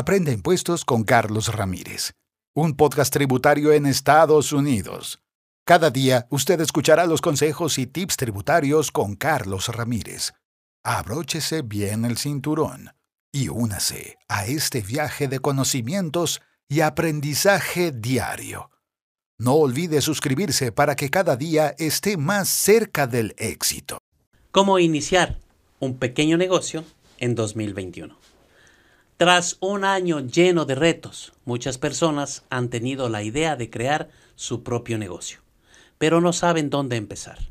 Aprende impuestos con Carlos Ramírez, un podcast tributario en Estados Unidos. Cada día usted escuchará los consejos y tips tributarios con Carlos Ramírez. Abróchese bien el cinturón y únase a este viaje de conocimientos y aprendizaje diario. No olvide suscribirse para que cada día esté más cerca del éxito. ¿Cómo iniciar un pequeño negocio en 2021? Tras un año lleno de retos, muchas personas han tenido la idea de crear su propio negocio, pero no saben dónde empezar.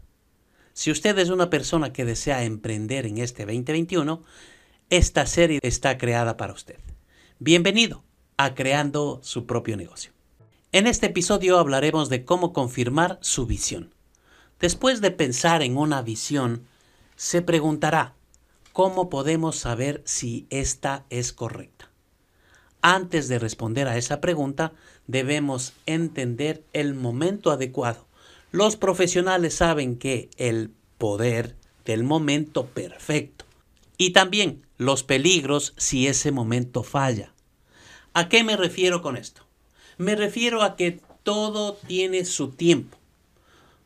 Si usted es una persona que desea emprender en este 2021, esta serie está creada para usted. Bienvenido a Creando su propio negocio. En este episodio hablaremos de cómo confirmar su visión. Después de pensar en una visión, se preguntará, ¿cómo podemos saber si esta es correcta? Antes de responder a esa pregunta, debemos entender el momento adecuado. Los profesionales saben que el poder del momento perfecto y también los peligros si ese momento falla. ¿A qué me refiero con esto? Me refiero a que todo tiene su tiempo.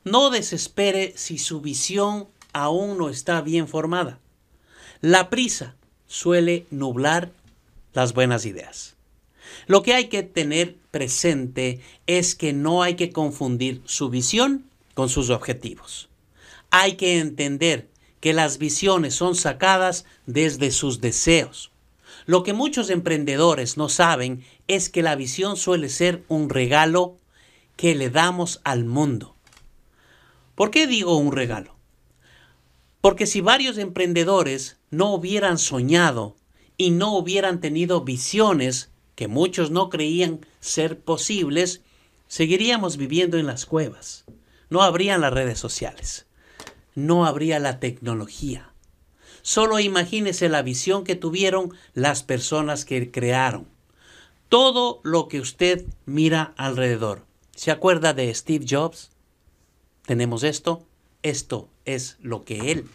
No desespere si su visión aún no está bien formada. La prisa suele nublar las buenas ideas. Lo que hay que tener presente es que no hay que confundir su visión con sus objetivos. Hay que entender que las visiones son sacadas desde sus deseos, lo que muchos emprendedores no saben es que la visión suele ser un regalo que le damos al mundo. ¿Por qué digo un regalo? Porque si varios emprendedores no hubieran soñado y no hubieran tenido visiones que muchos no creían ser posibles, seguiríamos viviendo en las cuevas. No habrían las redes sociales. No habría la tecnología. Solo imagínese la visión que tuvieron las personas que crearon. Todo lo que usted mira alrededor. ¿Se acuerda de Steve Jobs? Tenemos esto. Esto es lo que él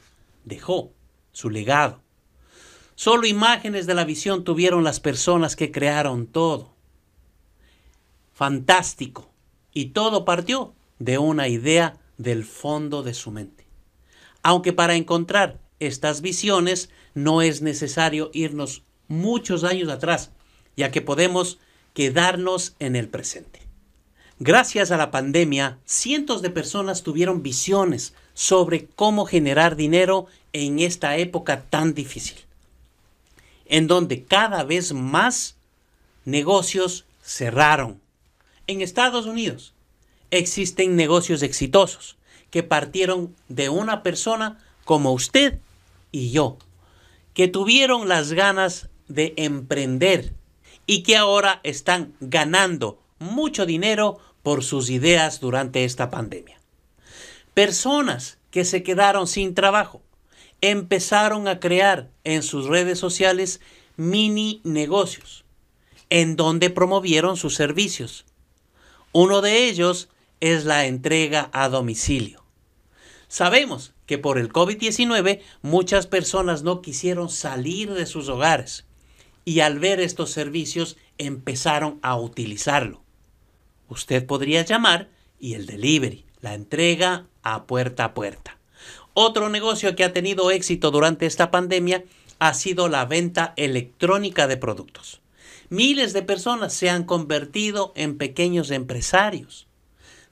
dejó, su legado. Solo imágenes de la visión tuvieron las personas que crearon todo. Fantástico. Y todo partió de una idea del fondo de su mente. Aunque para encontrar estas visiones, no es necesario irnos muchos años atrás, ya que podemos quedarnos en el presente. Gracias a la pandemia, cientos de personas tuvieron visiones sobre cómo generar dinero en esta época tan difícil, en donde cada vez más negocios cerraron. En Estados Unidos existen negocios exitosos que partieron de una persona como usted y yo, que tuvieron las ganas de emprender y que ahora están ganando mucho dinero por sus ideas durante esta pandemia. Personas que se quedaron sin trabajo empezaron a crear en sus redes sociales mini negocios en donde promovieron sus servicios. Uno de ellos es la entrega a domicilio. Sabemos que por el COVID-19 muchas personas no quisieron salir de sus hogares y al ver estos servicios empezaron a utilizarlo. Usted podría llamar y el delivery, la entrega a puerta a puerta. Otro negocio que ha tenido éxito durante esta pandemia ha sido la venta electrónica de productos. Miles de personas se han convertido en pequeños empresarios.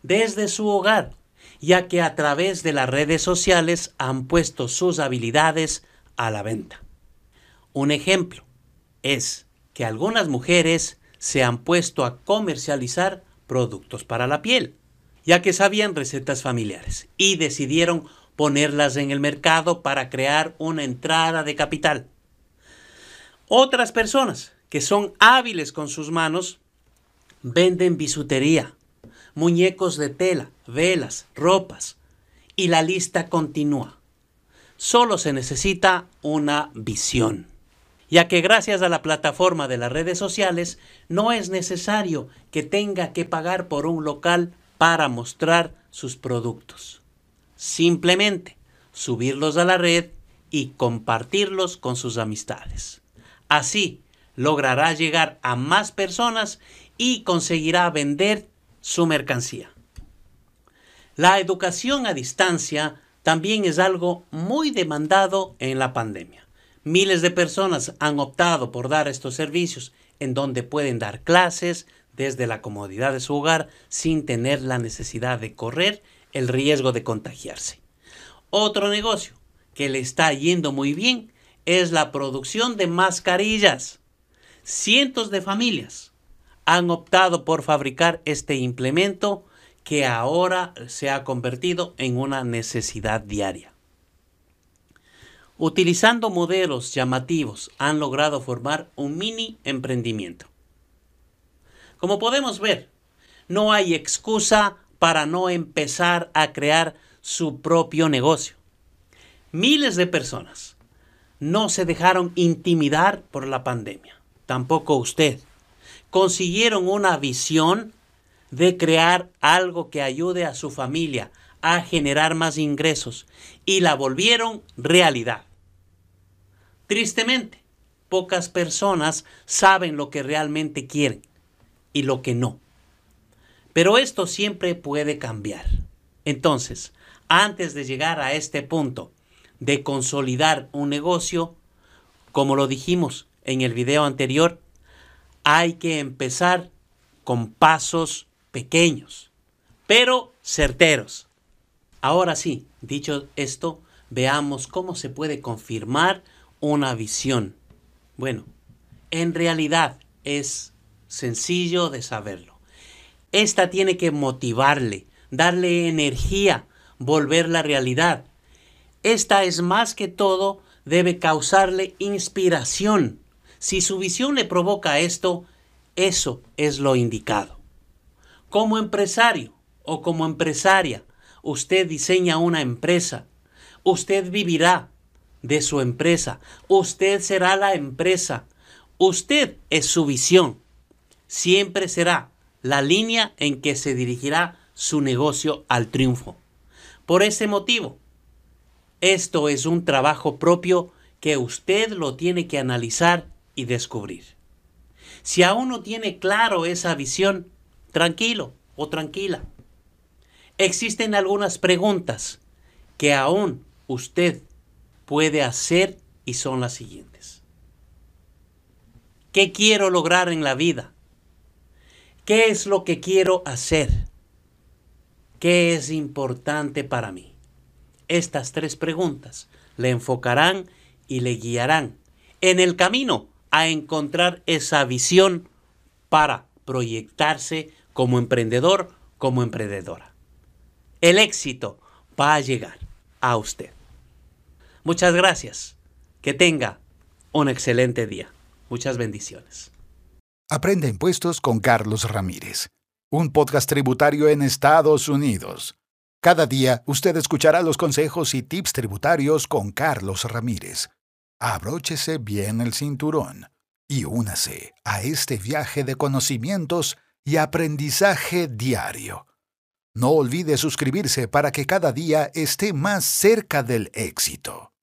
Desde su hogar ya que a través de las redes sociales han puesto sus habilidades a la venta. Un ejemplo es que algunas mujeres se han puesto a comercializar productos para la piel, ya que sabían recetas familiares y decidieron ponerlas en el mercado para crear una entrada de capital. Otras personas que son hábiles con sus manos venden bisutería, muñecos de tela, velas, ropas. Y la lista continúa. Solo se necesita una visión, ya que gracias a la plataforma de las redes sociales no es necesario que tenga que pagar por un local para mostrar sus productos. Simplemente subirlos a la red y compartirlos con sus amistades. Así, logrará llegar a más personas y conseguirá vender su mercancía. La educación a distancia también es algo muy demandado en la pandemia. Miles de personas han optado por dar estos servicios en donde pueden dar clases desde la comodidad de su hogar sin tener la necesidad de correr el riesgo de contagiarse. Otro negocio que le está yendo muy bien es la producción de mascarillas. Cientos de familias han optado por fabricar este implemento que ahora se ha convertido en una necesidad diaria. Utilizando modelos llamativos han logrado formar un mini emprendimiento. Como podemos ver, no hay excusa para no empezar a crear su propio negocio. Miles de personas no se dejaron intimidar por la pandemia, tampoco usted. Consiguieron una visión de crear algo que ayude a su familia a generar más ingresos y la volvieron realidad. Tristemente, pocas personas saben lo que realmente quieren y lo que no. Pero esto siempre puede cambiar. Entonces, antes de llegar a este punto de consolidar un negocio, como lo dijimos en el video anterior, hay que empezar con pasos pequeños, pero certeros. Ahora sí, dicho esto, veamos cómo se puede confirmar una visión. Bueno, en realidad es sencillo de saberlo. Esta tiene que motivarle, darle energía, volver la realidad. Esta es más que todo, debe causarle inspiración. Si su visión le provoca esto, eso es lo indicado. Como empresario o como empresaria, usted diseña una empresa. Usted vivirá de su empresa. Usted será la empresa. Usted es su visión. Siempre será la línea en que se dirigirá su negocio al triunfo. Por ese motivo, esto es un trabajo propio que usted lo tiene que analizar y descubrir. Si aún no tiene claro esa visión, tranquilo o tranquila. Existen algunas preguntas que aún usted puede hacer y son las siguientes. ¿Qué quiero lograr en la vida? ¿Qué es lo que quiero hacer? ¿Qué es importante para mí? Estas tres preguntas le enfocarán y le guiarán en el camino a encontrar esa visión para proyectarse como emprendedor, como emprendedora. El éxito va a llegar a usted. Muchas gracias. Que tenga un excelente día. Muchas bendiciones. Aprende impuestos con Carlos Ramírez, un podcast tributario en Estados Unidos. Cada día usted escuchará los consejos y tips tributarios con Carlos Ramírez. Abróchese bien el cinturón y únase a este viaje de conocimientos y aprendizaje diario. No olvide suscribirse para que cada día esté más cerca del éxito.